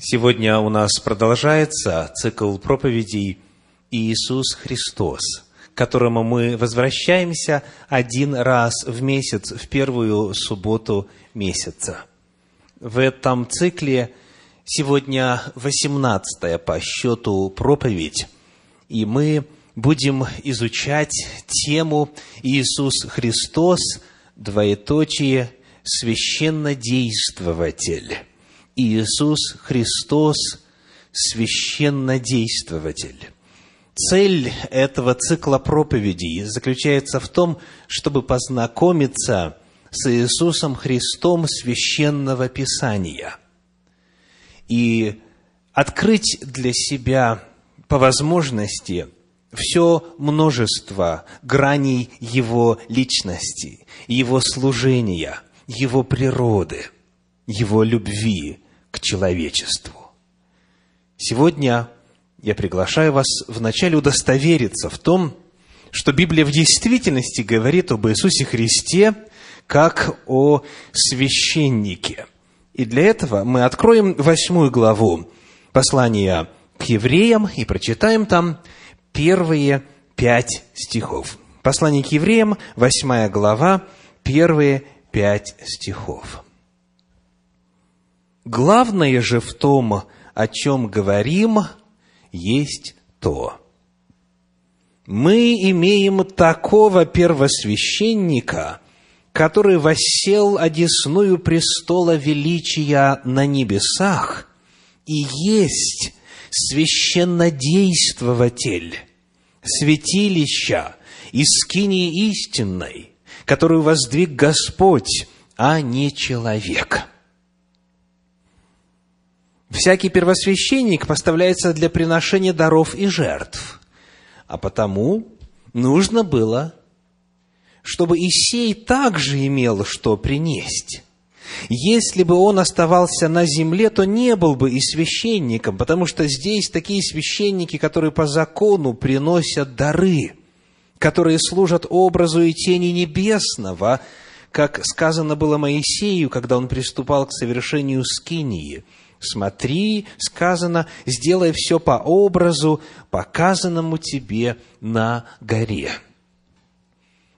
Сегодня у нас продолжается цикл проповедей «Иисус Христос», к которому мы возвращаемся один раз в месяц, в первую субботу месяца. В этом цикле сегодня восемнадцатая по счету проповедь, и мы будем изучать тему «Иисус Христос, двоеточие, священнодействователь». Иисус Христос – священнодействователь. Цель этого цикла проповедей заключается в том, чтобы познакомиться с Иисусом Христом священного Писания и открыть для себя по возможности все множество граней Его личности, Его служения, Его природы, Его любви, к человечеству. Сегодня я приглашаю вас вначале удостовериться в том, что Библия в действительности говорит об Иисусе Христе как о священнике. И для этого мы откроем восьмую главу послания к евреям и прочитаем там первые пять стихов. Послание к евреям, восьмая глава, первые пять стихов. Главное же в том, о чем говорим, есть то. Мы имеем такого первосвященника, который воссел одесную престола величия на небесах и есть священнодействователь, святилища и скинии истинной, которую воздвиг Господь, а не человек». Всякий первосвященник поставляется для приношения даров и жертв. А потому нужно было, чтобы Исей также имел что принести. Если бы он оставался на земле, то не был бы и священником, потому что здесь такие священники, которые по закону приносят дары, которые служат образу и тени небесного, как сказано было Моисею, когда он приступал к совершению скинии – Смотри, сказано, сделай все по образу, показанному тебе на горе.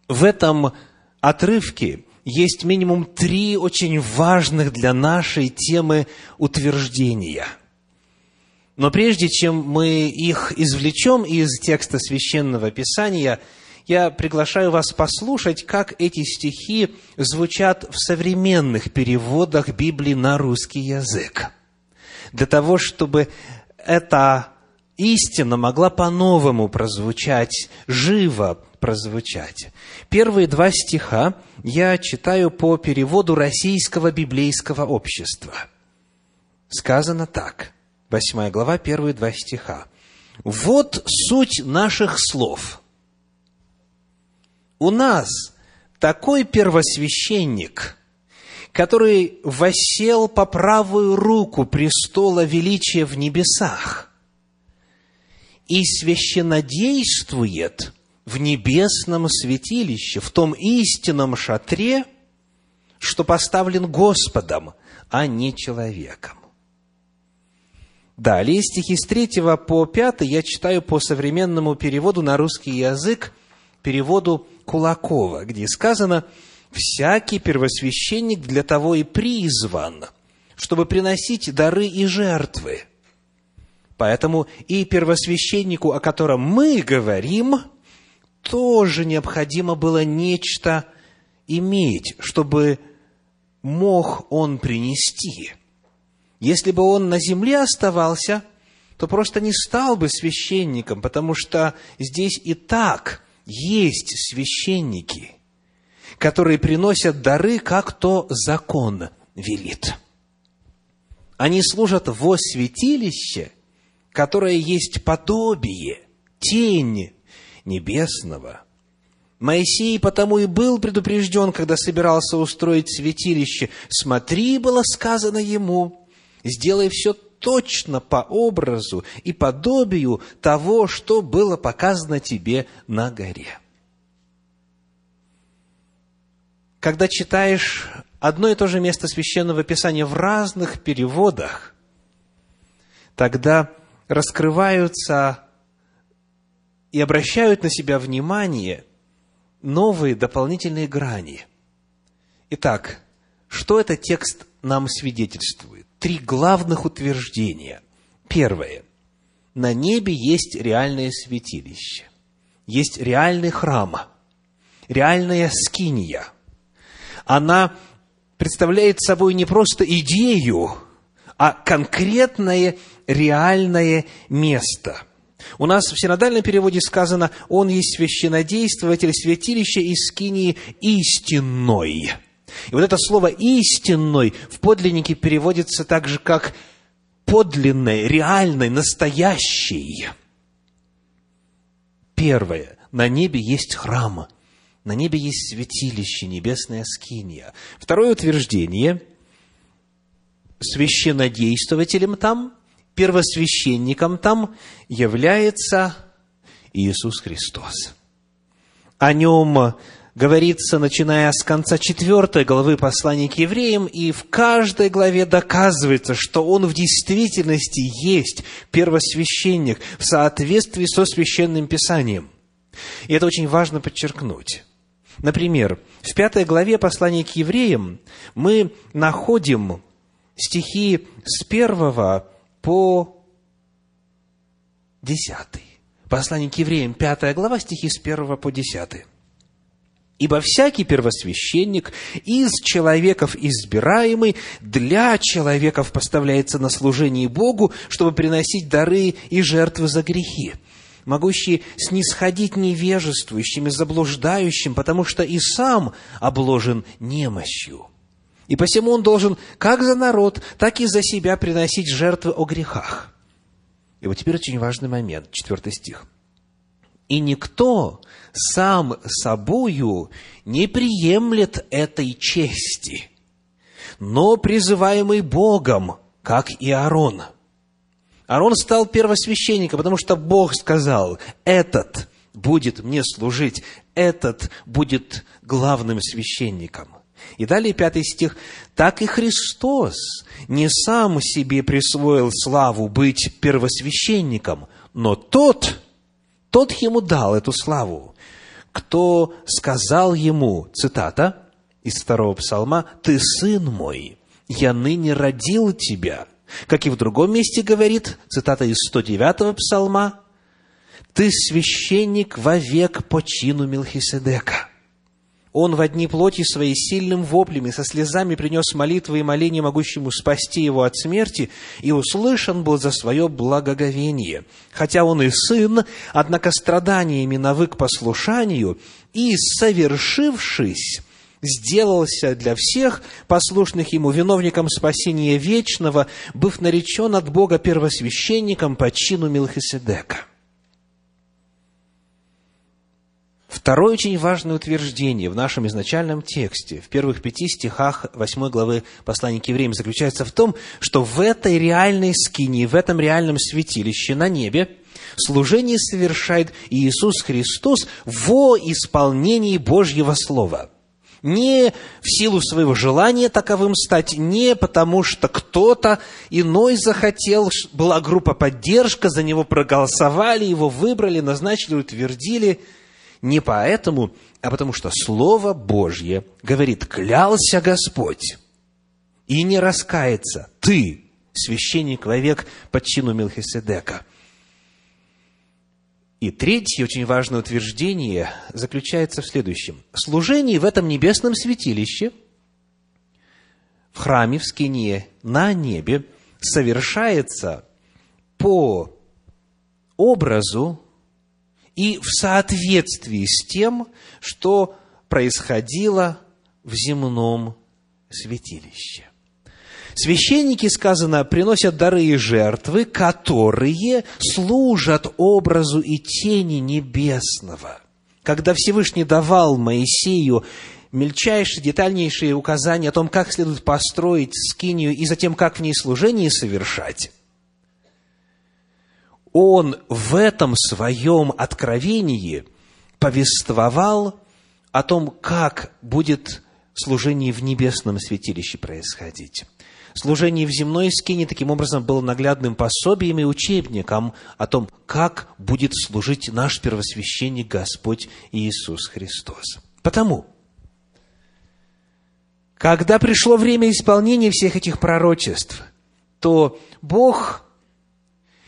В этом отрывке есть минимум три очень важных для нашей темы утверждения. Но прежде чем мы их извлечем из текста священного писания, я приглашаю вас послушать, как эти стихи звучат в современных переводах Библии на русский язык для того, чтобы эта истина могла по-новому прозвучать, живо прозвучать. Первые два стиха я читаю по переводу Российского библейского общества. Сказано так, восьмая глава, первые два стиха. «Вот суть наших слов. У нас такой первосвященник – который восел по правую руку престола величия в небесах и священодействует в небесном святилище, в том истинном шатре, что поставлен Господом, а не человеком. Далее стихи с 3 по 5 я читаю по современному переводу на русский язык, переводу Кулакова, где сказано – всякий первосвященник для того и призван, чтобы приносить дары и жертвы. Поэтому и первосвященнику, о котором мы говорим, тоже необходимо было нечто иметь, чтобы мог он принести. Если бы он на земле оставался, то просто не стал бы священником, потому что здесь и так есть священники – которые приносят дары, как то закон велит. Они служат во святилище, которое есть подобие, тень небесного. Моисей потому и был предупрежден, когда собирался устроить святилище. «Смотри, было сказано ему, сделай все точно по образу и подобию того, что было показано тебе на горе». Когда читаешь одно и то же место священного писания в разных переводах, тогда раскрываются и обращают на себя внимание новые дополнительные грани. Итак, что этот текст нам свидетельствует? Три главных утверждения. Первое. На небе есть реальное святилище. Есть реальный храм. Реальная скиния. Она представляет собой не просто идею, а конкретное реальное место. У нас в синодальном переводе сказано, он есть священодействователь святилища из скинии истинной. И вот это слово «истинной» в подлиннике переводится так же, как подлинной, реальной, настоящей. Первое. На небе есть храм. На небе есть святилище, небесная скиния. Второе утверждение. Священодействователем там, первосвященником там является Иисус Христос. О нем говорится, начиная с конца четвертой главы послания к евреям, и в каждой главе доказывается, что он в действительности есть первосвященник в соответствии со священным писанием. И это очень важно подчеркнуть. Например, в пятой главе послания к евреям мы находим стихи с первого по десятый. Послание к евреям, пятая глава, стихи с первого по десятый. Ибо всякий первосвященник из человеков избираемый для человеков поставляется на служение Богу, чтобы приносить дары и жертвы за грехи, могущие снисходить невежествующим и заблуждающим, потому что и сам обложен немощью. И посему он должен как за народ, так и за себя приносить жертвы о грехах. И вот теперь очень важный момент, четвертый стих. «И никто сам собою не приемлет этой чести, но призываемый Богом, как и Аарон». Аарон стал первосвященником, потому что Бог сказал, этот будет мне служить, этот будет главным священником. И далее пятый стих. «Так и Христос не сам себе присвоил славу быть первосвященником, но тот, тот ему дал эту славу, кто сказал ему, цитата из второго псалма, «Ты сын мой, я ныне родил тебя». Как и в другом месте говорит, цитата из 109-го псалма, «Ты священник вовек по чину Мелхиседека». Он в одни плоти своей сильным воплем и со слезами принес молитвы и моления, могущему спасти его от смерти, и услышан был за свое благоговение. Хотя он и сын, однако страданиями навык послушанию, и, совершившись, сделался для всех послушных ему виновником спасения вечного, быв наречен от Бога первосвященником по чину Милхиседека. Второе очень важное утверждение в нашем изначальном тексте, в первых пяти стихах восьмой главы послания к евреям, заключается в том, что в этой реальной скине, в этом реальном святилище на небе служение совершает Иисус Христос во исполнении Божьего Слова. Не в силу своего желания таковым стать, не потому что кто-то иной захотел, была группа поддержка, за него проголосовали, его выбрали, назначили, утвердили – не поэтому, а потому что Слово Божье говорит, клялся Господь, и не раскается ты, священник вовек под чину Мелхиседека. И третье очень важное утверждение заключается в следующем. Служение в этом небесном святилище, в храме, в скине, на небе, совершается по образу и в соответствии с тем, что происходило в земном святилище. Священники, сказано, приносят дары и жертвы, которые служат образу и тени небесного. Когда Всевышний давал Моисею мельчайшие, детальнейшие указания о том, как следует построить скинию и затем, как в ней служение совершать, он в этом своем откровении повествовал о том, как будет служение в небесном святилище происходить. Служение в земной скине таким образом было наглядным пособием и учебником о том, как будет служить наш первосвященник Господь Иисус Христос. Потому, когда пришло время исполнения всех этих пророчеств, то Бог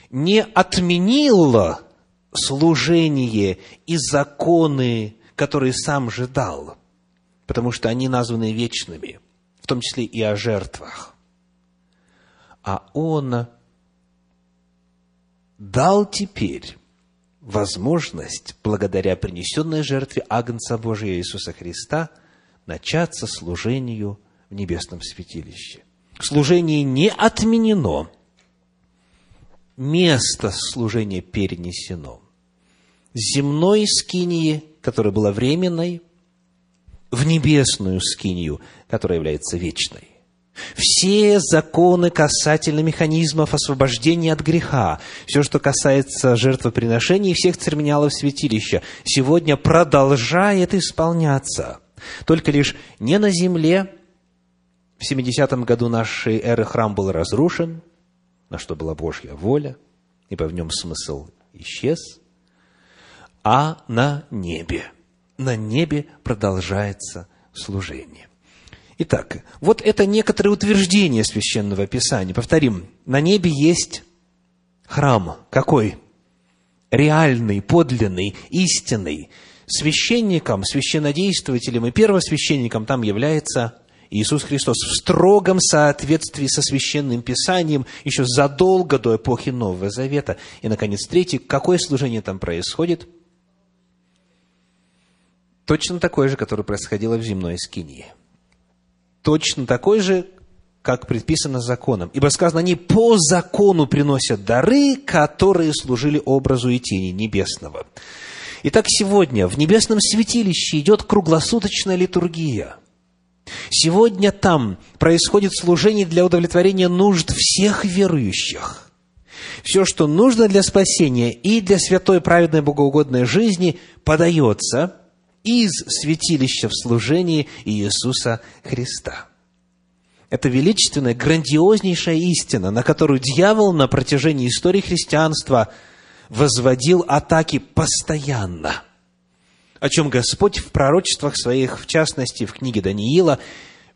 не отменил служение и законы, которые сам же дал, потому что они названы вечными, в том числе и о жертвах. А Он дал теперь возможность, благодаря принесенной жертве Агнца Божия Иисуса Христа, начаться служению в небесном святилище. Служение не отменено, место служения перенесено. Земной скинии, которая была временной, в небесную скинию, которая является вечной. Все законы касательно механизмов освобождения от греха, все, что касается жертвоприношений и всех церемониалов святилища, сегодня продолжает исполняться. Только лишь не на земле. В 70-м году нашей эры храм был разрушен, на что была Божья воля, ибо в нем смысл исчез, а на небе. На небе продолжается служение. Итак, вот это некоторые утверждения Священного Писания. Повторим, на небе есть храм. Какой? Реальный, подлинный, истинный. Священником, священнодействователем и первосвященником там является Иисус Христос в строгом соответствии со Священным Писанием еще задолго до эпохи Нового Завета. И, наконец, третий, какое служение там происходит? Точно такое же, которое происходило в земной скинии – точно такой же, как предписано законом. Ибо сказано, они по закону приносят дары, которые служили образу и тени небесного. Итак, сегодня в небесном святилище идет круглосуточная литургия. Сегодня там происходит служение для удовлетворения нужд всех верующих. Все, что нужно для спасения и для святой, праведной, богоугодной жизни, подается – из святилища в служении Иисуса Христа. Это величественная, грандиознейшая истина, на которую дьявол на протяжении истории христианства возводил атаки постоянно, о чем Господь в пророчествах своих, в частности, в книге Даниила,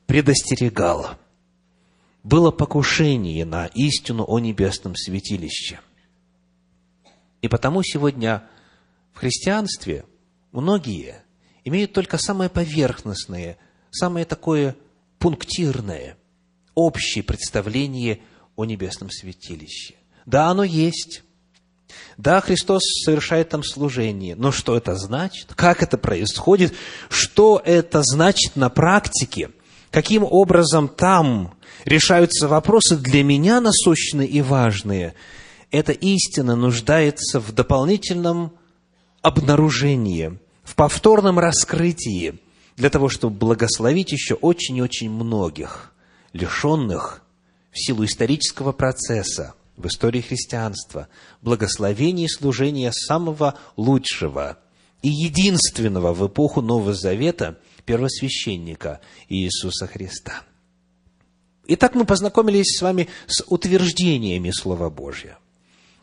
предостерегал. Было покушение на истину о небесном святилище. И потому сегодня в христианстве многие – имеют только самое поверхностное, самое такое пунктирное, общее представление о небесном святилище. Да, оно есть. Да, Христос совершает там служение. Но что это значит? Как это происходит? Что это значит на практике? Каким образом там решаются вопросы для меня насущные и важные? Эта истина нуждается в дополнительном обнаружении – в повторном раскрытии для того, чтобы благословить еще очень и очень многих, лишенных в силу исторического процесса в истории христианства, благословения и служения самого лучшего и единственного в эпоху Нового Завета первосвященника Иисуса Христа. Итак, мы познакомились с вами с утверждениями Слова Божьего.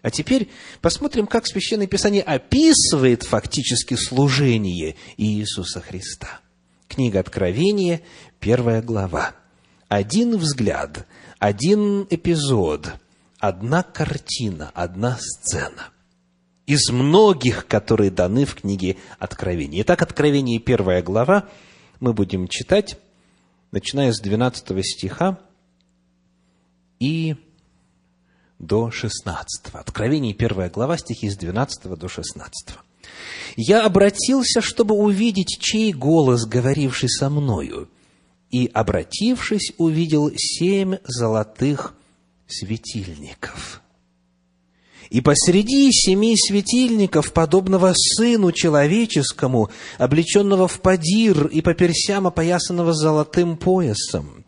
А теперь посмотрим, как Священное Писание описывает фактически служение Иисуса Христа. Книга Откровения, первая глава. Один взгляд, один эпизод, одна картина, одна сцена из многих, которые даны в книге Откровения. Итак, Откровение, первая глава, мы будем читать, начиная с 12 стиха и до 16. Откровение, первая глава, стихи с 12 до 16. «Я обратился, чтобы увидеть, чей голос, говоривший со мною, и, обратившись, увидел семь золотых светильников. И посреди семи светильников, подобного Сыну Человеческому, облеченного в падир и по персям опоясанного золотым поясом,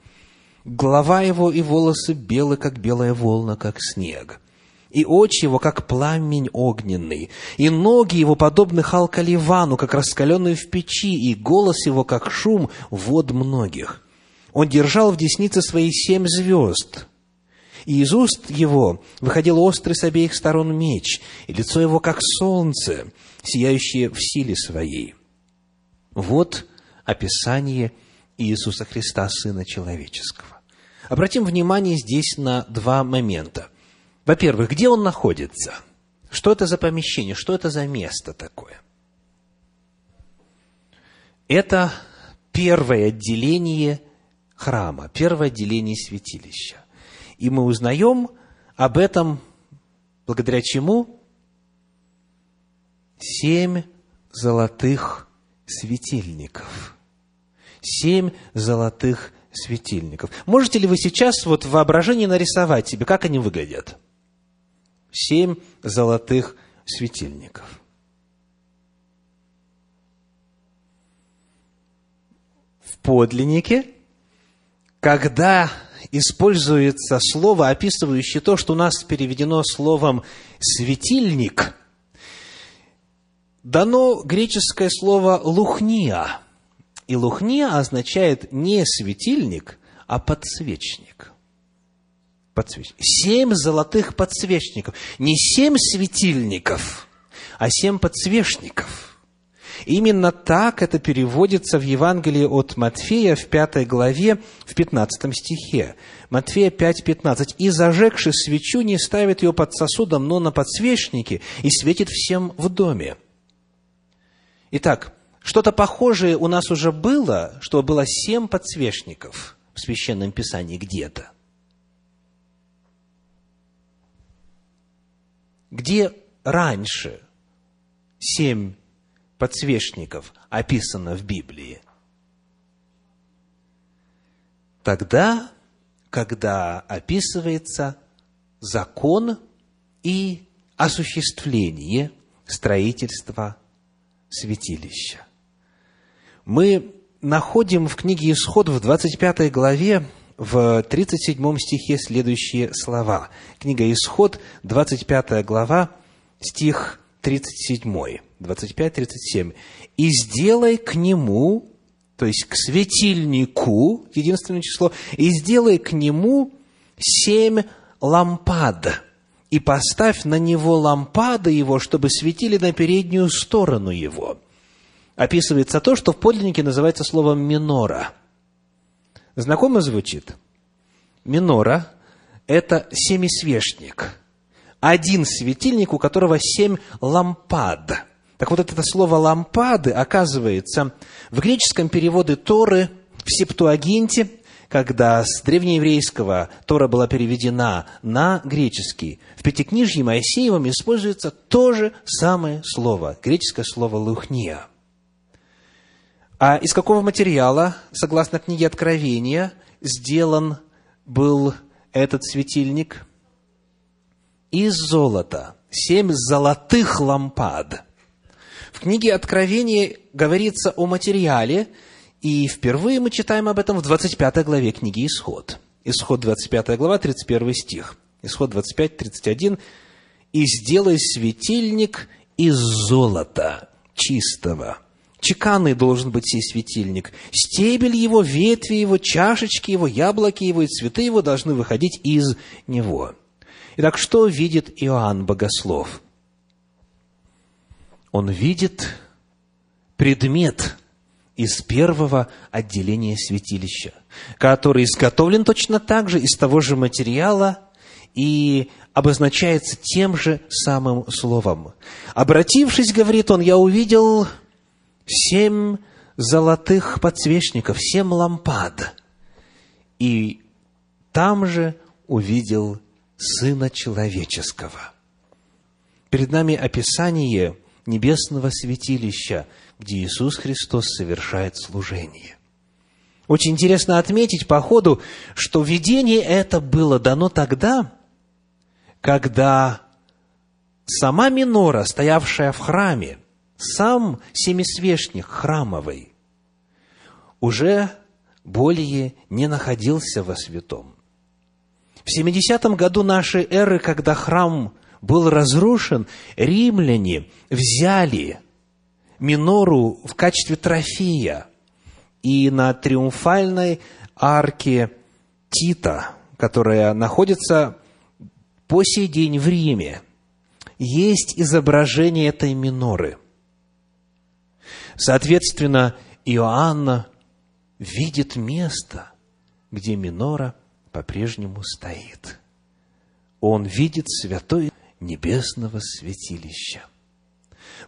Голова его и волосы белы, как белая волна, как снег. И очи его, как пламень огненный, и ноги его, подобны халкаливану, как раскаленные в печи, и голос его, как шум вод многих. Он держал в деснице свои семь звезд, и из уст его выходил острый с обеих сторон меч, и лицо его как солнце, сияющее в силе своей. Вот описание Иисуса Христа, Сына Человеческого. Обратим внимание здесь на два момента. Во-первых, где он находится? Что это за помещение? Что это за место такое? Это первое отделение храма, первое отделение святилища. И мы узнаем об этом благодаря чему? Семь золотых светильников. Семь золотых светильников. Можете ли вы сейчас вот в воображении нарисовать себе, как они выглядят? Семь золотых светильников. В подлиннике, когда используется слово, описывающее то, что у нас переведено словом «светильник», дано греческое слово «лухния». И «лухния» означает не светильник, а подсвечник. Подсвечник. Семь золотых подсвечников. Не семь светильников, а семь подсвечников – Именно так это переводится в Евангелии от Матфея в пятой главе, в пятнадцатом стихе. Матфея 5:15. «И, зажегши свечу, не ставит ее под сосудом, но на подсвечнике, и светит всем в доме». Итак, что-то похожее у нас уже было, что было семь подсвечников в Священном Писании где-то. Где раньше семь подсвечников описано в Библии? Тогда, когда описывается закон и осуществление строительства святилища. Мы находим в книге Исход в 25 главе в 37 стихе следующие слова. Книга Исход, 25 глава, стих 37. 25-37. «И сделай к нему, то есть к светильнику, единственное число, и сделай к нему семь лампад, и поставь на него лампады его, чтобы светили на переднюю сторону его». Описывается то, что в подлиннике называется словом «минора». Знакомо звучит? Минора – это семисвешник. Один светильник, у которого семь лампад – так вот, это слово «лампады» оказывается в греческом переводе Торы в Септуагинте, когда с древнееврейского Тора была переведена на греческий, в Пятикнижье Моисеевом используется то же самое слово, греческое слово «лухния». А из какого материала, согласно книге Откровения, сделан был этот светильник? Из золота. Семь золотых лампад – в книге Откровения говорится о материале, и впервые мы читаем об этом в 25 главе книги Исход. Исход 25 глава, 31 стих. Исход 25, 31. «И сделай светильник из золота чистого». Чеканный должен быть сей светильник. Стебель его, ветви его, чашечки его, яблоки его и цветы его должны выходить из него. Итак, что видит Иоанн Богослов? он видит предмет из первого отделения святилища, который изготовлен точно так же из того же материала и обозначается тем же самым словом. Обратившись, говорит он, я увидел семь золотых подсвечников, семь лампад. И там же увидел Сына Человеческого. Перед нами описание небесного святилища, где Иисус Христос совершает служение. Очень интересно отметить по ходу, что видение это было дано тогда, когда сама минора, стоявшая в храме, сам семисвешник храмовый, уже более не находился во святом. В 70 году нашей эры, когда храм был разрушен, римляне взяли минору в качестве трофея и на триумфальной арки Тита, которая находится по сей день в Риме, есть изображение этой миноры. Соответственно, Иоанна видит место, где минора по-прежнему стоит. Он видит святое небесного святилища.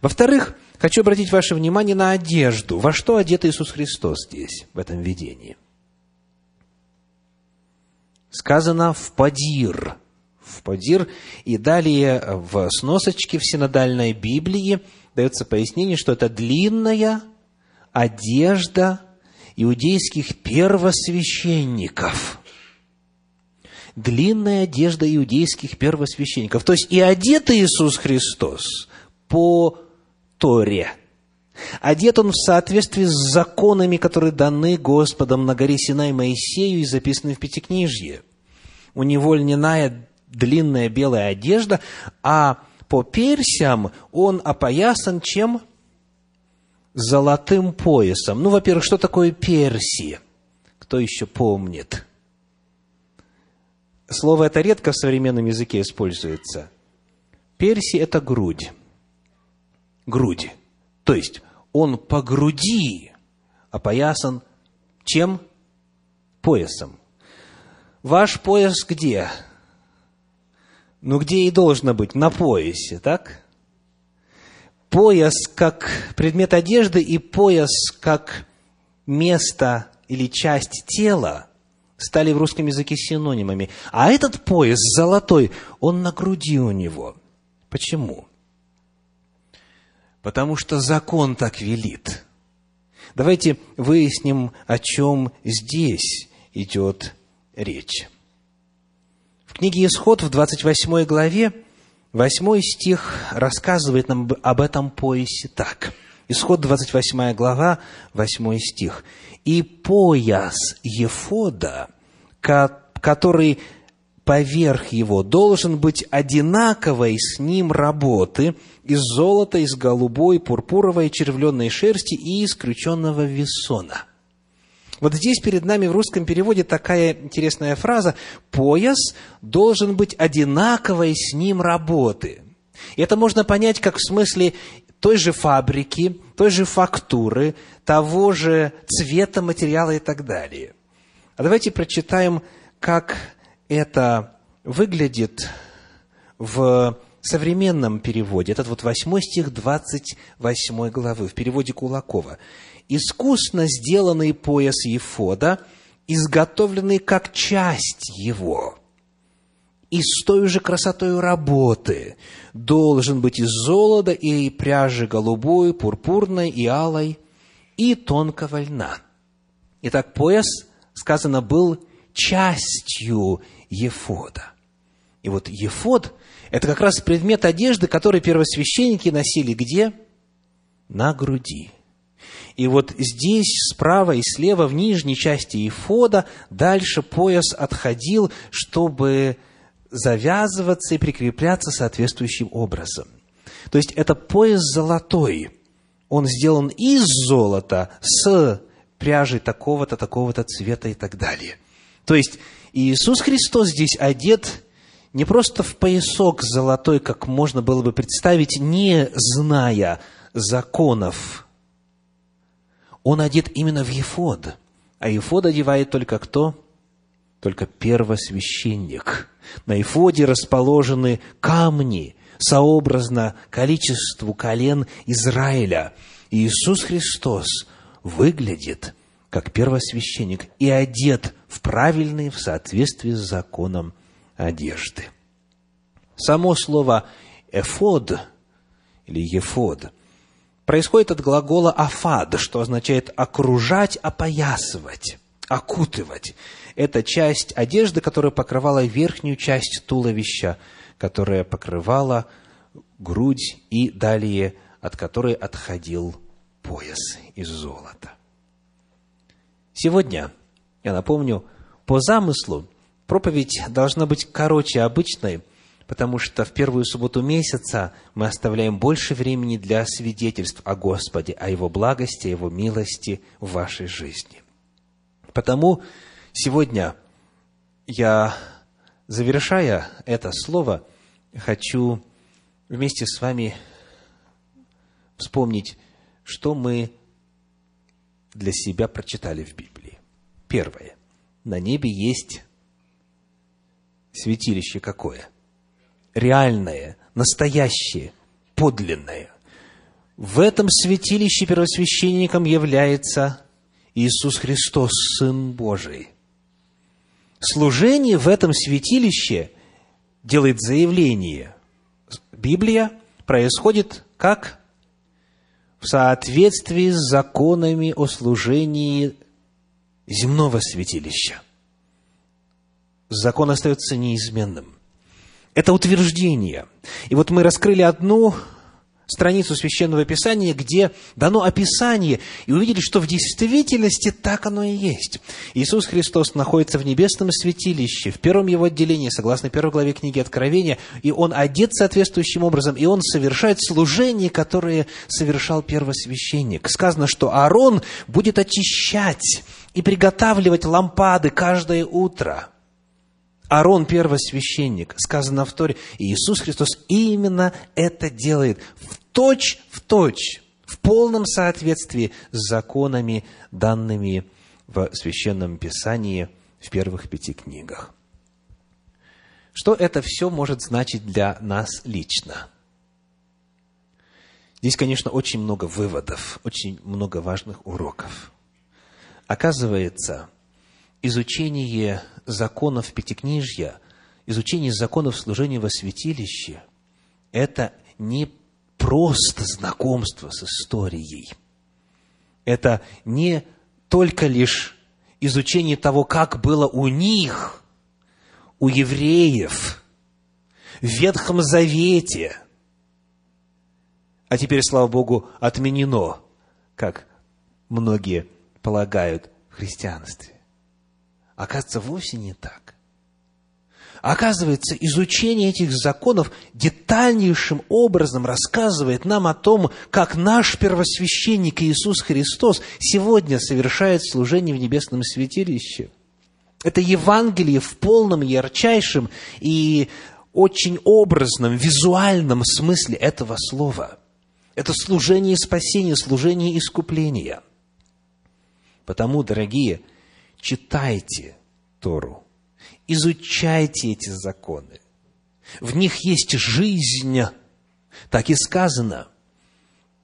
Во-вторых, хочу обратить ваше внимание на одежду. Во что одет Иисус Христос здесь, в этом видении? Сказано «в падир». В падир. И далее в сносочке в синодальной Библии дается пояснение, что это длинная одежда иудейских первосвященников. Длинная одежда иудейских первосвященников. То есть и одет Иисус Христос по Торе. Одет он в соответствии с законами, которые даны Господом на горе Синай Моисею и записаны в Пятикнижье. У него льняная длинная белая одежда, а по персям он опоясан чем? Золотым поясом. Ну, во-первых, что такое перси? Кто еще помнит? Слово это редко в современном языке используется. Перси – это грудь. Грудь. То есть, он по груди опоясан чем? Поясом. Ваш пояс где? Ну, где и должно быть? На поясе, так? Пояс как предмет одежды и пояс как место или часть тела стали в русском языке синонимами. А этот пояс золотой, он на груди у него. Почему? Потому что закон так велит. Давайте выясним, о чем здесь идет речь книге Исход в 28 главе 8 стих рассказывает нам об этом поясе так. Исход 28 глава, 8 стих. «И пояс Ефода, который поверх его должен быть одинаковой с ним работы из золота, из голубой, пурпуровой, червленной шерсти и из крюченного весона». Вот здесь перед нами в русском переводе такая интересная фраза «пояс должен быть одинаковой с ним работы». И это можно понять как в смысле той же фабрики, той же фактуры, того же цвета материала и так далее. А давайте прочитаем, как это выглядит в современном переводе. Этот вот восьмой стих 28 главы в переводе Кулакова искусно сделанный пояс Ефода, изготовленный как часть его, и с той же красотой работы, должен быть из золота и пряжи голубой, пурпурной и алой, и тонкого льна. Итак, пояс, сказано, был частью Ефода. И вот Ефод – это как раз предмет одежды, который первосвященники носили где? На груди – и вот здесь, справа и слева, в нижней части эфода, дальше пояс отходил, чтобы завязываться и прикрепляться соответствующим образом. То есть, это пояс золотой. Он сделан из золота с пряжей такого-то, такого-то цвета и так далее. То есть, Иисус Христос здесь одет не просто в поясок золотой, как можно было бы представить, не зная законов он одет именно в ефод. А ефод одевает только кто? Только первосвященник. На ефоде расположены камни, сообразно количеству колен Израиля. Иисус Христос выглядит как первосвященник и одет в правильные, в соответствии с законом одежды. Само слово «эфод» или «ефод» происходит от глагола «афад», что означает «окружать», «опоясывать», «окутывать». Это часть одежды, которая покрывала верхнюю часть туловища, которая покрывала грудь и далее, от которой отходил пояс из золота. Сегодня, я напомню, по замыслу проповедь должна быть короче обычной – потому что в первую субботу месяца мы оставляем больше времени для свидетельств о Господе, о Его благости, о Его милости в вашей жизни. Потому Сегодня я, завершая это слово, хочу вместе с вами вспомнить, что мы для себя прочитали в Библии. Первое. На небе есть святилище какое? Реальное, настоящее, подлинное. В этом святилище первосвященником является Иисус Христос, Сын Божий. Служение в этом святилище делает заявление. Библия происходит как? В соответствии с законами о служении земного святилища. Закон остается неизменным. Это утверждение. И вот мы раскрыли одну страницу Священного Писания, где дано описание, и увидели, что в действительности так оно и есть. Иисус Христос находится в небесном святилище, в первом его отделении, согласно первой главе книги Откровения, и он одет соответствующим образом, и он совершает служение, которое совершал первосвященник. Сказано, что Аарон будет очищать и приготавливать лампады каждое утро – Аарон первосвященник, сказано в Торе, и Иисус Христос именно это делает в точь в точь, в полном соответствии с законами, данными в Священном Писании в первых пяти книгах. Что это все может значить для нас лично? Здесь, конечно, очень много выводов, очень много важных уроков. Оказывается, изучение законов Пятикнижья, изучение законов служения во святилище – это не просто знакомство с историей. Это не только лишь изучение того, как было у них, у евреев, в Ветхом Завете, а теперь, слава Богу, отменено, как многие полагают в христианстве. Оказывается, вовсе не так. Оказывается, изучение этих законов детальнейшим образом рассказывает нам о том, как наш первосвященник Иисус Христос сегодня совершает служение в небесном святилище. Это Евангелие в полном, ярчайшем и очень образном, визуальном смысле этого слова. Это служение спасения, служение искупления. Потому, дорогие, читайте Тору, изучайте эти законы. В них есть жизнь. Так и сказано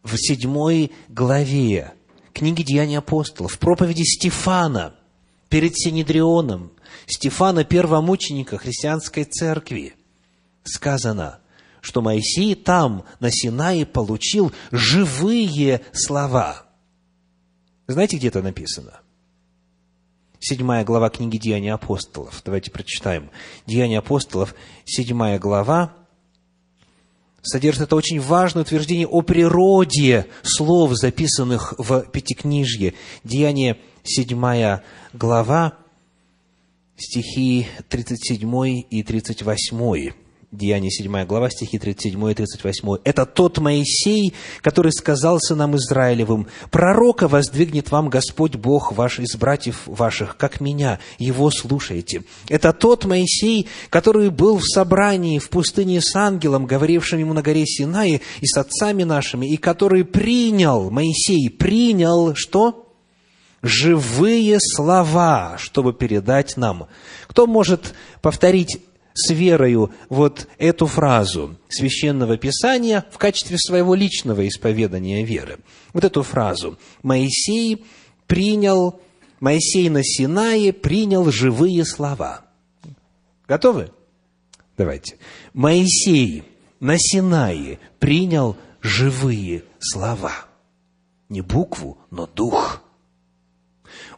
в седьмой главе книги Деяний апостолов, в проповеди Стефана перед Синедрионом, Стефана, первомученика христианской церкви, сказано, что Моисей там, на Синае, получил живые слова. Знаете, где это написано? Седьмая глава книги Деяний апостолов. Давайте прочитаем. Деяния апостолов, седьмая глава, содержит это очень важное утверждение о природе слов, записанных в Пятикнижье. Деяние, седьмая глава, стихи 37 и 38. Деяние 7 глава, стихи 37 и 38. «Это тот Моисей, который сказал сынам Израилевым, «Пророка воздвигнет вам Господь Бог ваш из братьев ваших, как меня, его слушайте». Это тот Моисей, который был в собрании в пустыне с ангелом, говорившим ему на горе Синае и с отцами нашими, и который принял, Моисей принял, что? Живые слова, чтобы передать нам. Кто может повторить с верою вот эту фразу Священного Писания в качестве своего личного исповедания веры. Вот эту фразу. Моисей принял, Моисей на Синае принял живые слова. Готовы? Давайте. Моисей на Синае принял живые слова. Не букву, но дух.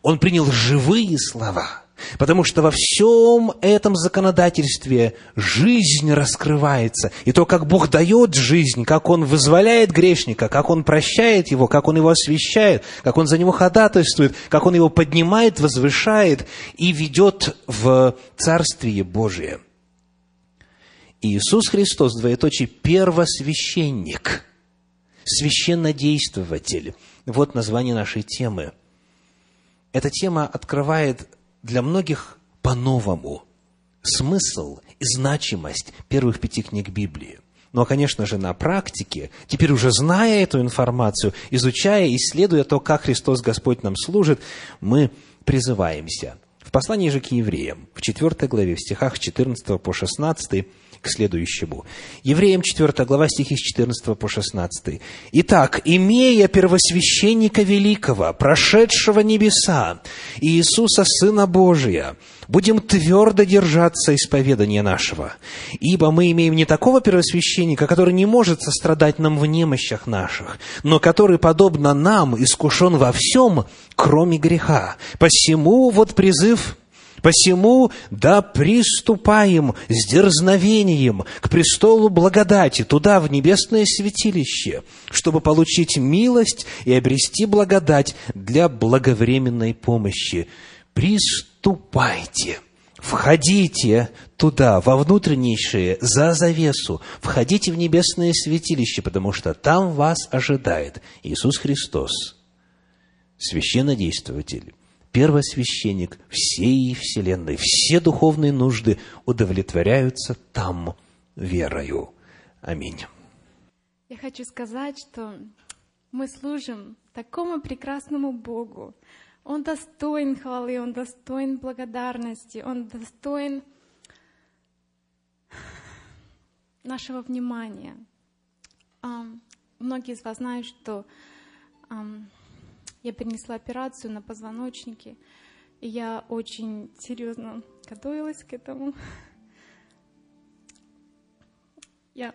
Он принял живые слова – Потому что во всем этом законодательстве жизнь раскрывается. И то, как Бог дает жизнь, как Он вызволяет грешника, как Он прощает его, как Он его освящает, как Он за него ходатайствует, как Он его поднимает, возвышает и ведет в Царствие Божие. Иисус Христос, двоеточие, первосвященник, священнодействователь. Вот название нашей темы. Эта тема открывает для многих по-новому смысл и значимость первых пяти книг Библии. Но, конечно же, на практике, теперь уже зная эту информацию, изучая, исследуя то, как Христос Господь нам служит, мы призываемся. В послании же к евреям, в 4 главе, в стихах 14 по 16, к следующему. Евреям 4 глава, стихи с 14 по 16. «Итак, имея первосвященника великого, прошедшего небеса, Иисуса, Сына Божия, будем твердо держаться исповедания нашего, ибо мы имеем не такого первосвященника, который не может сострадать нам в немощах наших, но который, подобно нам, искушен во всем, кроме греха. Посему вот призыв Посему да приступаем с дерзновением к престолу благодати, туда, в небесное святилище, чтобы получить милость и обрести благодать для благовременной помощи. Приступайте, входите туда, во внутреннейшее, за завесу, входите в небесное святилище, потому что там вас ожидает Иисус Христос, священнодействователь, первосвященник всей вселенной. Все духовные нужды удовлетворяются там верою. Аминь. Я хочу сказать, что мы служим такому прекрасному Богу. Он достоин хвалы, Он достоин благодарности, Он достоин нашего внимания. Многие из вас знают, что я перенесла операцию на позвоночнике, и я очень серьезно готовилась к этому. Я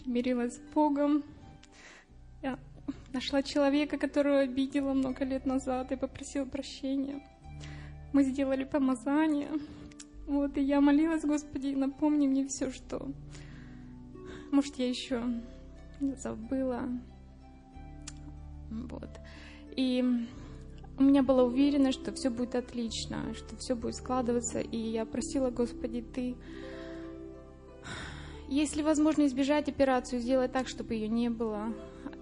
примирилась с Богом. Нашла человека, которого обидела много лет назад и попросила прощения. Мы сделали помазание. Вот, и я молилась, Господи, напомни мне все, что... Может, я еще забыла, вот. И у меня была уверенность, что все будет отлично, что все будет складываться. И я просила, Господи, Ты, если возможно избежать операцию, сделай так, чтобы ее не было.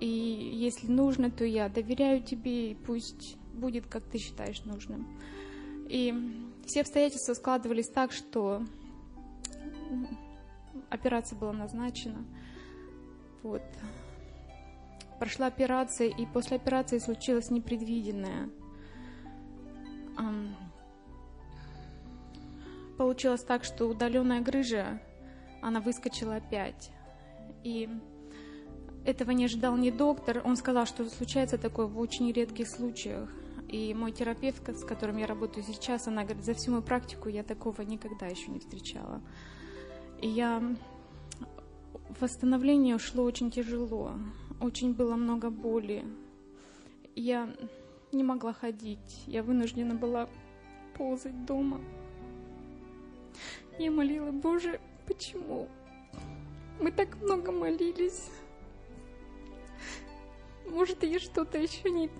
И если нужно, то я доверяю Тебе, и пусть будет, как Ты считаешь нужным. И все обстоятельства складывались так, что операция была назначена. Вот прошла операция, и после операции случилось непредвиденное. Получилось так, что удаленная грыжа, она выскочила опять. И этого не ожидал ни доктор. Он сказал, что случается такое в очень редких случаях. И мой терапевт, с которым я работаю сейчас, она говорит, за всю мою практику я такого никогда еще не встречала. И я... Восстановление ушло очень тяжело очень было много боли. Я не могла ходить, я вынуждена была ползать дома. Я молила, Боже, почему? Мы так много молились. Может, я что-то еще не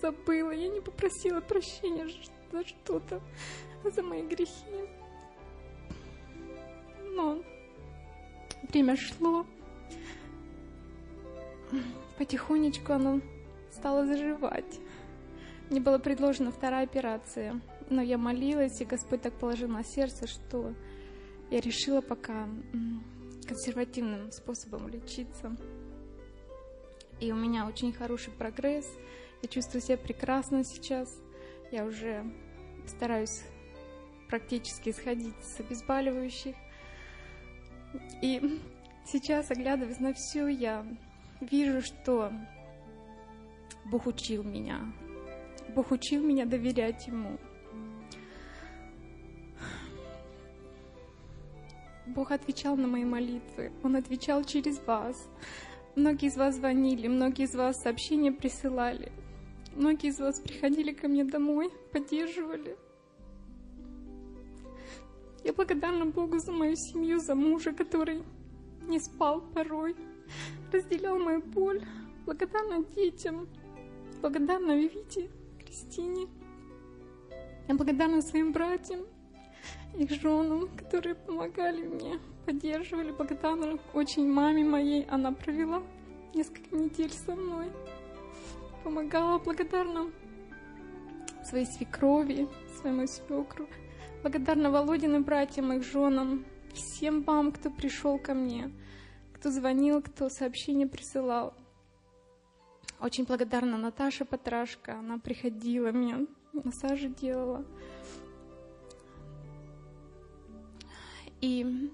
забыла, я не попросила прощения за что-то, за мои грехи. Но время шло, потихонечку оно стало заживать. Мне была предложена вторая операция, но я молилась, и Господь так положил на сердце, что я решила пока консервативным способом лечиться. И у меня очень хороший прогресс. Я чувствую себя прекрасно сейчас. Я уже стараюсь практически сходить с обезболивающих. И сейчас, оглядываясь на все, я вижу, что Бог учил меня. Бог учил меня доверять Ему. Бог отвечал на мои молитвы. Он отвечал через вас. Многие из вас звонили, многие из вас сообщения присылали. Многие из вас приходили ко мне домой, поддерживали. Я благодарна Богу за мою семью, за мужа, который не спал порой разделял мою боль. Благодарна детям, благодарна Вите, Кристине. Я благодарна своим братьям, их женам, которые помогали мне, поддерживали. Благодарна очень маме моей, она провела несколько недель со мной, помогала. Благодарна своей свекрови, своему свекру. Благодарна Володиным братьям, их женам, всем вам, кто пришел ко мне, кто звонил, кто сообщения присылал. Очень благодарна Наташа Патрашка, она приходила, меня массажи делала. И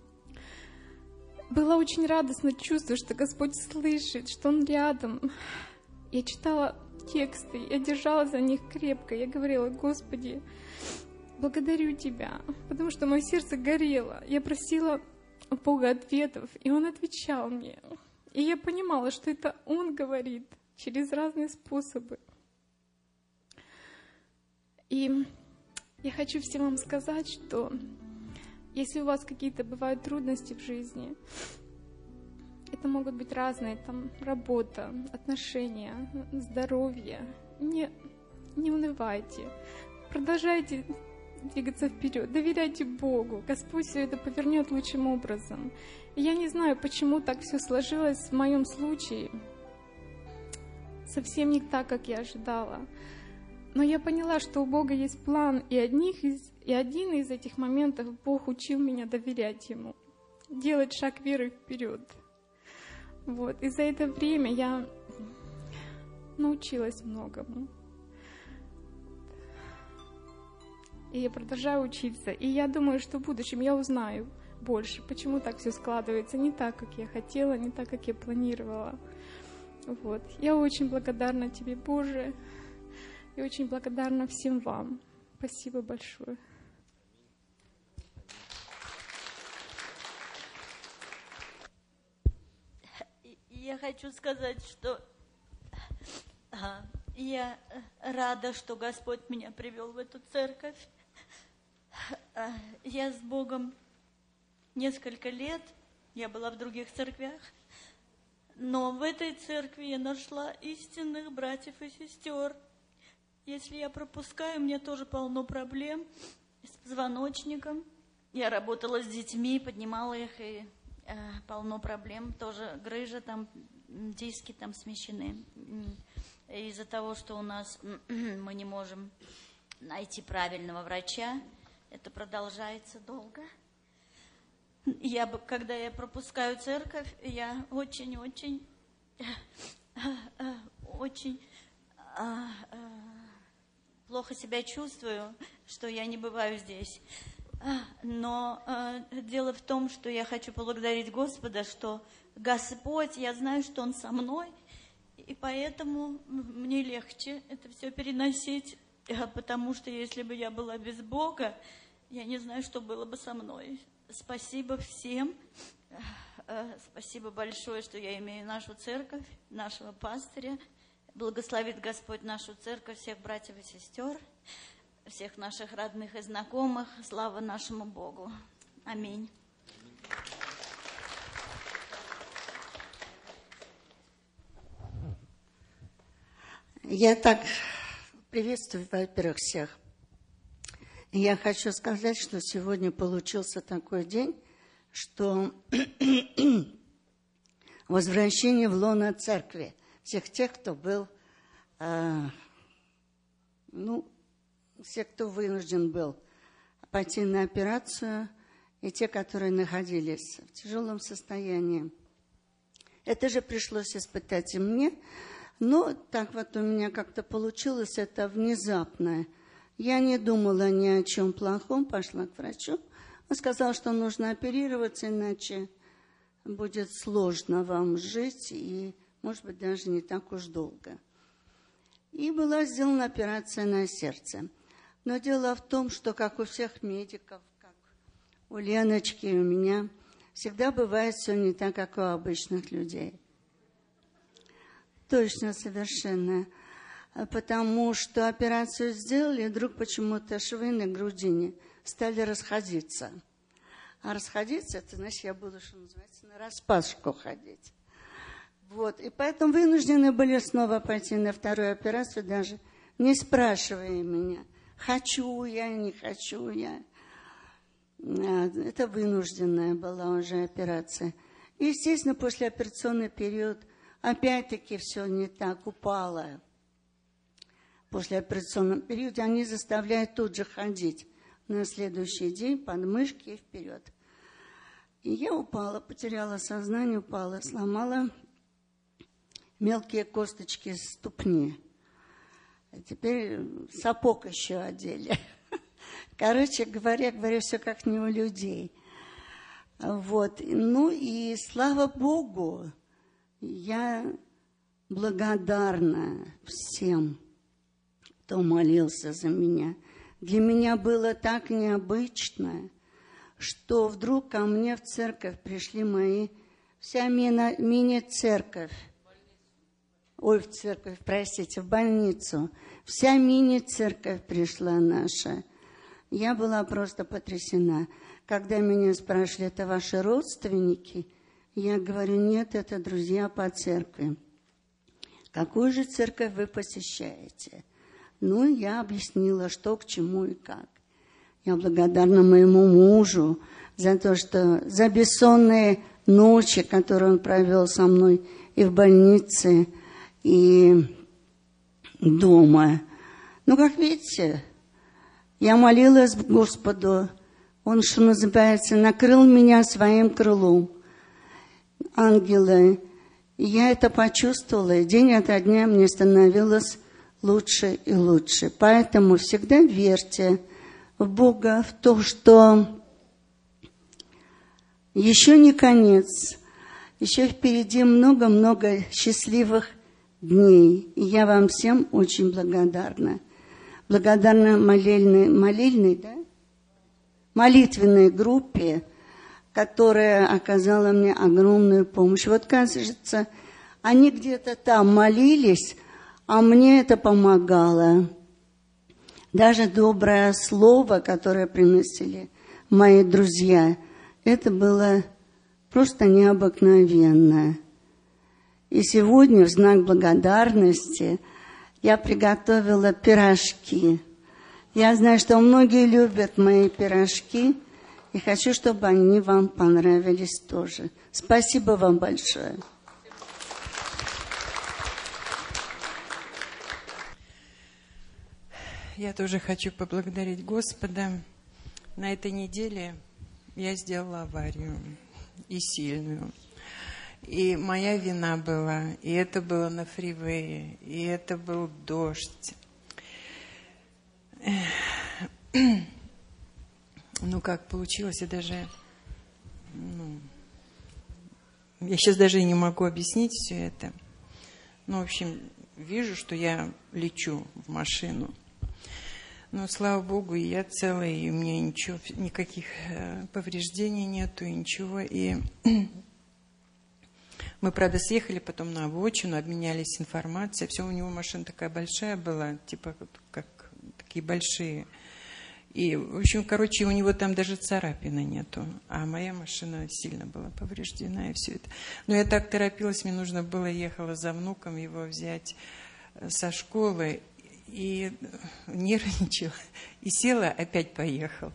было очень радостно чувство, что Господь слышит, что Он рядом. Я читала тексты, я держала за них крепко. Я говорила, Господи, благодарю Тебя, потому что мое сердце горело. Я просила Бога ответов, и Он отвечал мне. И я понимала, что это Он говорит через разные способы. И я хочу всем вам сказать, что если у вас какие-то бывают трудности в жизни, это могут быть разные, там, работа, отношения, здоровье. Не, не унывайте. Продолжайте двигаться вперед. Доверяйте Богу. Господь все это повернет лучшим образом. Я не знаю, почему так все сложилось в моем случае. Совсем не так, как я ожидала. Но я поняла, что у Бога есть план, и, одних из, и один из этих моментов Бог учил меня доверять Ему, делать шаг веры вперед. Вот. И за это время я научилась многому. И я продолжаю учиться. И я думаю, что в будущем я узнаю больше, почему так все складывается не так, как я хотела, не так, как я планировала. Вот. Я очень благодарна тебе, Боже, и очень благодарна всем вам. Спасибо большое. Я хочу сказать, что а, я рада, что Господь меня привел в эту церковь. А, я с Богом несколько лет, я была в других церквях, но в этой церкви я нашла истинных братьев и сестер – если я пропускаю, мне тоже полно проблем с позвоночником. Я работала с детьми, поднимала их, и э, полно проблем. Тоже грыжа, там диски там смещены. Из-за того, что у нас мы не можем найти правильного врача, это продолжается долго. Я, когда я пропускаю церковь, я очень-очень, очень а, а, плохо себя чувствую, что я не бываю здесь. А, но э, дело в том, что я хочу поблагодарить Господа, что Господь, я знаю, что Он со мной, и поэтому мне легче это все переносить, э, потому что если бы я была без Бога, я не знаю, что было бы со мной. Спасибо всем. Спасибо большое, что я имею нашу церковь, нашего пастыря. Благословит Господь нашу церковь, всех братьев и сестер, всех наших родных и знакомых. Слава нашему Богу. Аминь. Я так приветствую, во-первых, всех. Я хочу сказать, что сегодня получился такой день, что возвращение в лоно церкви всех тех, кто был, э, ну, все, кто вынужден был пойти на операцию, и те, которые находились в тяжелом состоянии. Это же пришлось испытать и мне, но так вот у меня как-то получилось это внезапное. Я не думала ни о чем плохом, пошла к врачу. Он сказал, что нужно оперироваться, иначе будет сложно вам жить, и может быть, даже не так уж долго. И была сделана операция на сердце. Но дело в том, что, как у всех медиков, как у Леночки и у меня, всегда бывает все не так, как у обычных людей. Точно, совершенно. Потому что операцию сделали, и вдруг почему-то швы на грудине стали расходиться. А расходиться, это значит, я буду, что называется, на распашку ходить. Вот, и поэтому вынуждены были снова пойти на вторую операцию, даже не спрашивая меня, хочу я, не хочу я. А, это вынужденная была уже операция. И, естественно, после операционный период опять-таки все не так упало. после операционного периода, они заставляют тут же ходить на следующий день под мышки и вперед. И я упала, потеряла сознание, упала, сломала мелкие косточки ступни. А теперь сапог еще одели. Короче говоря, говорю, все как не у людей. Вот. Ну и слава Богу, я благодарна всем, кто молился за меня. Для меня было так необычно, что вдруг ко мне в церковь пришли мои, вся мини-церковь, ой, в церковь, простите, в больницу, вся мини-церковь пришла наша. Я была просто потрясена. Когда меня спрашивали, это ваши родственники? Я говорю, нет, это друзья по церкви. Какую же церковь вы посещаете? Ну, я объяснила, что к чему и как. Я благодарна моему мужу за то, что за бессонные ночи, которые он провел со мной и в больнице, и дома. Ну, как видите, я молилась Господу, Он, что называется, накрыл меня своим крылом. Ангелы, я это почувствовала, и день ото дня мне становилось лучше и лучше. Поэтому всегда верьте в Бога, в то, что еще не конец, еще впереди много-много счастливых дней. И я вам всем очень благодарна. Благодарна молельной, молельной да? молитвенной группе, которая оказала мне огромную помощь. Вот, кажется, они где-то там молились, а мне это помогало. Даже доброе слово, которое приносили мои друзья, это было просто необыкновенно. И сегодня в знак благодарности я приготовила пирожки. Я знаю, что многие любят мои пирожки, и хочу, чтобы они вам понравились тоже. Спасибо вам большое. Я тоже хочу поблагодарить Господа. На этой неделе я сделала аварию и сильную. И моя вина была, и это было на фривее, и это был дождь. Ну, как получилось, я даже... Ну, я сейчас даже не могу объяснить все это. Ну, в общем, вижу, что я лечу в машину. Но, слава Богу, и я целая, и у меня ничего, никаких э, повреждений нету, и ничего. И мы, правда, съехали потом на обочину, обменялись информацией. Все, у него машина такая большая была, типа как такие большие. И, в общем, короче, у него там даже царапины нету. А моя машина сильно была повреждена и все это. Но я так торопилась, мне нужно было, ехала за внуком его взять э, со школы. И нервничала. И села, опять поехала.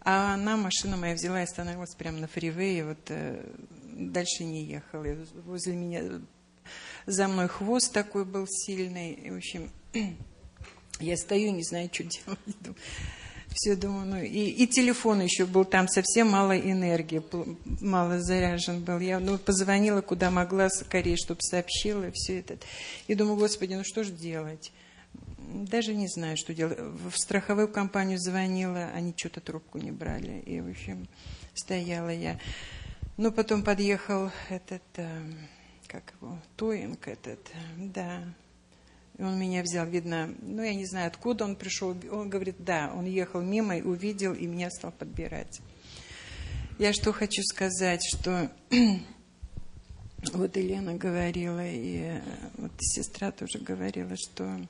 А она, машина моя взяла и остановилась прямо на фривее, вот э, дальше не ехала. Возле меня, за мной хвост такой был сильный. В общем, я стою, не знаю, что делать. Все думаю, ну, и, и телефон еще был там, совсем мало энергии, мало заряжен был. Я ну, позвонила, куда могла, скорее, чтобы сообщила все это. И думаю, Господи, ну что же делать? Даже не знаю, что делать. В страховую компанию звонила, они что-то трубку не брали. И, в общем, стояла я. Ну, потом подъехал этот, э, как его, Тоинг этот, да. И он меня взял, видно, ну, я не знаю, откуда он пришел. Он говорит, да, он ехал мимо и увидел, и меня стал подбирать. Я что хочу сказать, что вот Елена говорила, и э, вот сестра тоже говорила, что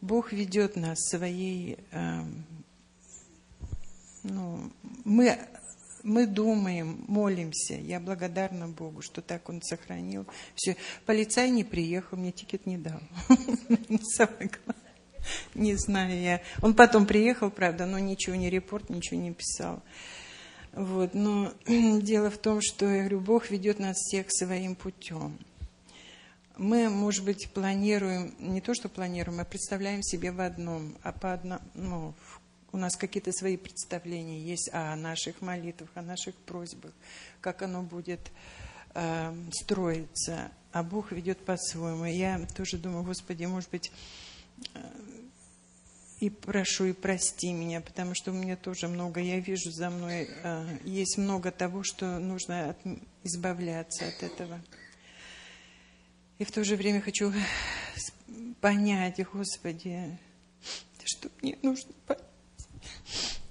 Бог ведет нас своей, э, ну, мы мы думаем, молимся. Я благодарна Богу, что так Он сохранил. Все. Полицай не приехал, мне тикет не дал. Не знаю я. Он потом приехал, правда, но ничего не репорт, ничего не писал. Вот. Но дело в том, что, я говорю, Бог ведет нас всех своим путем. мы, может быть, планируем, не то, что планируем, а представляем себе в одном, а по одному, ну, у нас какие-то свои представления есть о наших молитвах, о наших просьбах, как оно будет э, строиться, а Бог ведет по-своему. Я тоже думаю, Господи, может быть, э, и прошу, и прости меня, потому что у меня тоже много, я вижу за мной, э, есть много того, что нужно от, избавляться от этого. И в то же время хочу понять, Господи, что мне нужно понять.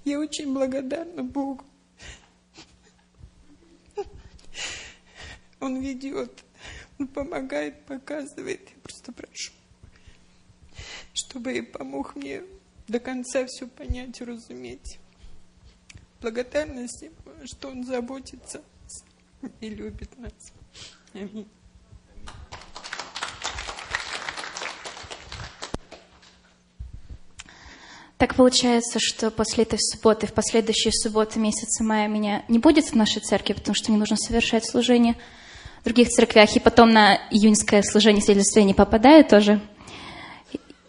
Я очень благодарна Богу. Он ведет, Он помогает, показывает. Я просто прошу, чтобы и помог мне до конца все понять и разуметь. Благодарность, что Он заботится и любит нас. Аминь. Так получается, что после этой субботы, в последующие субботы месяца мая меня не будет в нашей церкви, потому что мне нужно совершать служение в других церквях. И потом на июньское служение свидетельства я не попадаю тоже.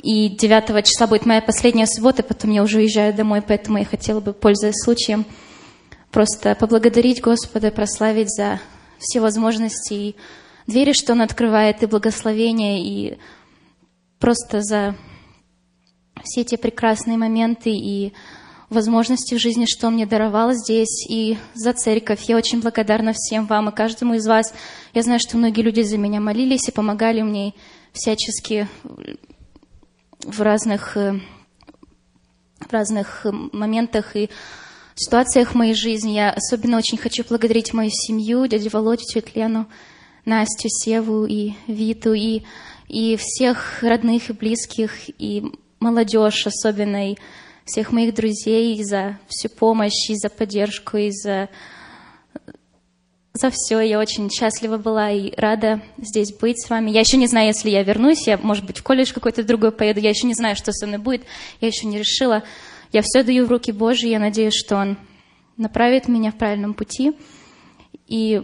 И 9 числа будет моя последняя суббота, потом я уже уезжаю домой, поэтому я хотела бы, пользуясь случаем, просто поблагодарить Господа, прославить за все возможности и двери, что Он открывает, и благословения, и просто за все эти прекрасные моменты и возможности в жизни, что мне даровал здесь, и за церковь. Я очень благодарна всем вам и каждому из вас. Я знаю, что многие люди за меня молились и помогали мне всячески в разных, э, в разных моментах и ситуациях моей жизни. Я особенно очень хочу благодарить мою семью, дядю Володю, тетю Лену, Настю, Севу и Виту, и, и всех родных и близких, и молодежь особенно, и всех моих друзей за всю помощь, и за поддержку, и за, за все. Я очень счастлива была и рада здесь быть с вами. Я еще не знаю, если я вернусь, я, может быть, в колледж какой-то другой поеду, я еще не знаю, что со мной будет, я еще не решила. Я все даю в руки Божьи, я надеюсь, что Он направит меня в правильном пути. И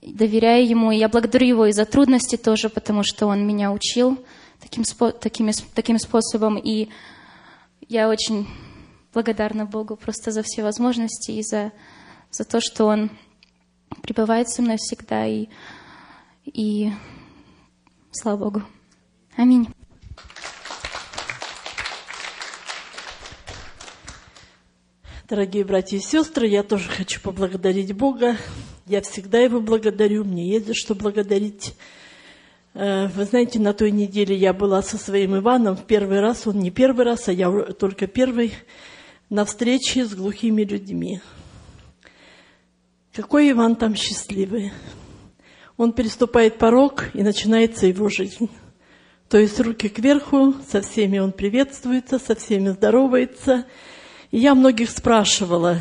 доверяю Ему, и я благодарю Его и за трудности тоже, потому что Он меня учил – таким, такими, таким способом. И я очень благодарна Богу просто за все возможности и за, за то, что Он пребывает со мной всегда. И, и слава Богу. Аминь. Дорогие братья и сестры, я тоже хочу поблагодарить Бога. Я всегда Его благодарю, мне есть за что благодарить. Э, вы знаете, на той неделе я была со своим Иваном в первый раз, он не первый раз, а я только первый, на встрече с глухими людьми. Какой Иван там счастливый. Он переступает порог, и начинается его жизнь. То есть руки кверху, со всеми он приветствуется, со всеми здоровается. И я многих спрашивала,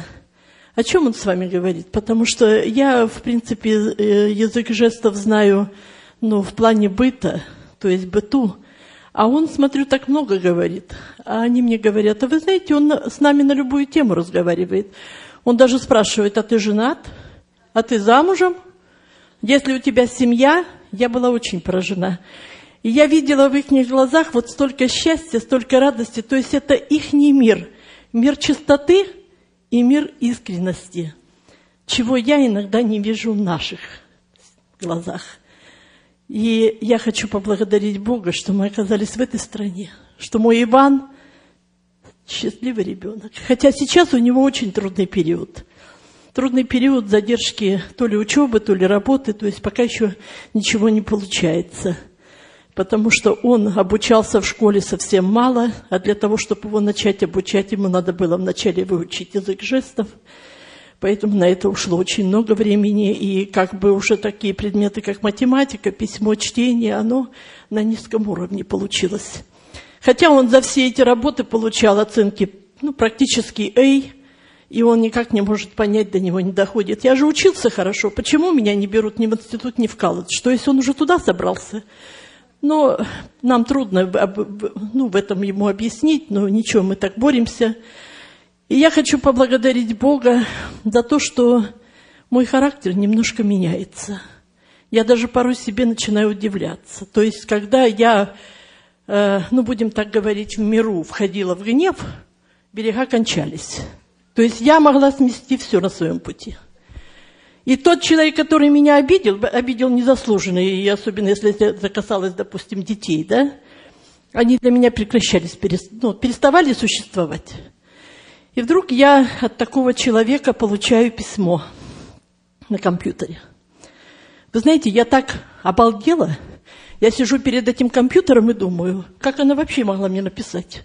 о чем он с вами говорит, потому что я, в принципе, э, язык жестов знаю ну, в плане быта, то есть быту. А он, смотрю, так много говорит. А они мне говорят, а вы знаете, он с нами на любую тему разговаривает. Он даже спрашивает, а ты женат? А ты замужем? Если у тебя семья, я была очень поражена. И я видела в их глазах вот столько счастья, столько радости. То есть это их мир. Мир чистоты и мир искренности. Чего я иногда не вижу в наших глазах. И я хочу поблагодарить Бога, что мы оказались в этой стране, что мой Иван счастливый ребенок. Хотя сейчас у него очень трудный период. Трудный период задержки то ли учебы, то ли работы, то есть пока еще ничего не получается. Потому что он обучался в школе совсем мало, а для того, чтобы его начать обучать, ему надо было вначале выучить язык жестов – Поэтому на это ушло очень много времени, и как бы уже такие предметы, как математика, письмо, чтение, оно на низком уровне получилось. Хотя он за все эти работы получал оценки ну, практически A, и он никак не может понять, до него не доходит. Я же учился хорошо, почему меня не берут ни в институт, ни в колледж? Что, если он уже туда собрался? Но нам трудно ну, в этом ему объяснить, но ничего, мы так боремся. И я хочу поблагодарить Бога за то, что мой характер немножко меняется. я даже порой себе начинаю удивляться. То есть, когда я, э, ну, будем так говорить, в миру входила в гнев, берега кончались. То есть, я могла смести все на своем пути. И тот человек, который меня обидел, обидел незаслуженно, и особенно если это касалось, допустим, детей, да, они для меня прекращались, ну, переставали существовать. И вдруг я от такого человека получаю письмо на компьютере. Вы знаете, я так обалдела. Я сижу перед этим компьютером и думаю, как она вообще могла мне написать?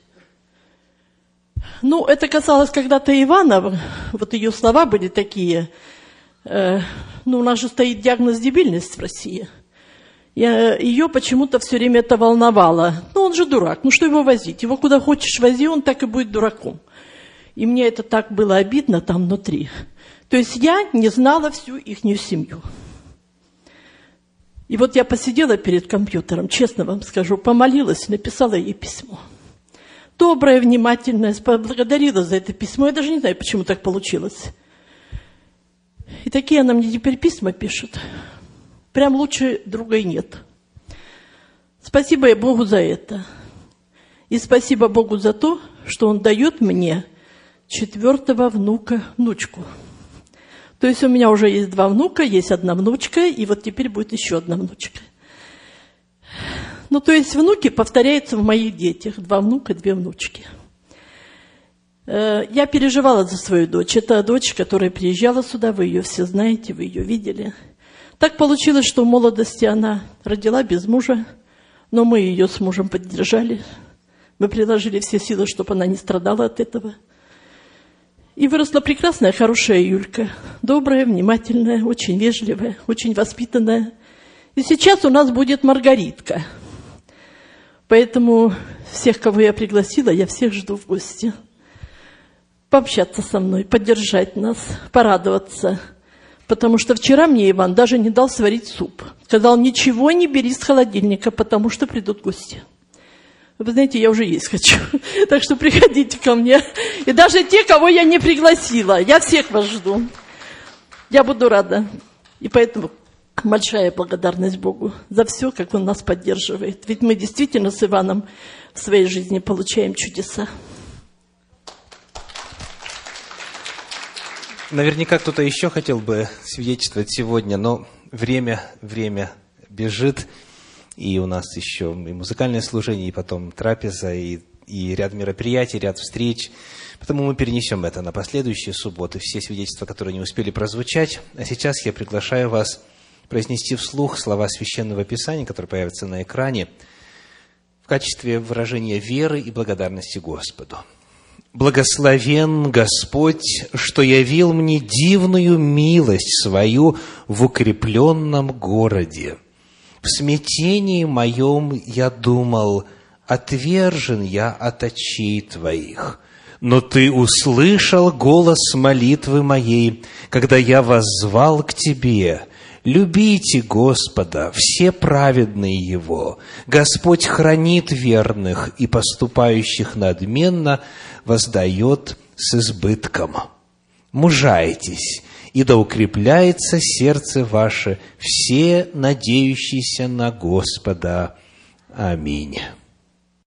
Ну, это касалось когда-то Ивана, вот ее слова были такие. Э, ну, у нас же стоит диагноз дебильность в России. Я, ее почему-то все время это волновало. Ну, он же дурак, ну что его возить? Его куда хочешь вози, он так и будет дураком. И мне это так было обидно там внутри. То есть я не знала всю их семью. И вот я посидела перед компьютером, честно вам скажу, помолилась, написала ей письмо. Доброе, внимательное, поблагодарила за это письмо. Я даже не знаю, почему так получилось. И такие она мне теперь письма пишет. Прям лучше друга и нет. Спасибо Богу за это. И спасибо Богу за то, что Он дает мне четвертого внука, внучку. То есть у меня уже есть два внука, есть одна внучка, и вот теперь будет еще одна внучка. Ну, то есть внуки повторяются в моих детях. Два внука, две внучки. Э, я переживала за свою дочь. Это дочь, которая приезжала сюда, вы ее все знаете, вы ее видели. Так получилось, что в молодости она родила без мужа, но мы ее с мужем поддержали. Мы приложили все силы, чтобы она не страдала от этого. И выросла прекрасная, хорошая Юлька. Добрая, внимательная, очень вежливая, очень воспитанная. И сейчас у нас будет Маргаритка. Поэтому всех, кого я пригласила, я всех жду в гости пообщаться со мной, поддержать нас, порадоваться. Потому что вчера мне Иван даже не дал сварить суп. Сказал, ничего не бери с холодильника, потому что придут гости. Вы знаете, я уже есть хочу. Так что приходите ко мне. И даже те, кого я не пригласила. Я всех вас жду. Я буду рада. И поэтому большая благодарность Богу за все, как Он нас поддерживает. Ведь мы действительно с Иваном в своей жизни получаем чудеса. Наверняка кто-то еще хотел бы свидетельствовать сегодня, но время, время бежит, и у нас еще и музыкальное служение, и потом трапеза, и, и ряд мероприятий, ряд встреч. Поэтому мы перенесем это на последующие субботы, все свидетельства, которые не успели прозвучать. А сейчас я приглашаю вас произнести вслух слова Священного Писания, которые появятся на экране, в качестве выражения веры и благодарности Господу. Благословен Господь, что явил мне дивную милость свою в укрепленном городе. В смятении моем я думал, отвержен я от очей Твоих. Но Ты услышал голос молитвы моей, когда я воззвал к Тебе. Любите Господа, все праведные Его. Господь хранит верных и поступающих надменно – воздает с избытком. Мужайтесь, и да укрепляется сердце ваше, все надеющиеся на Господа. Аминь.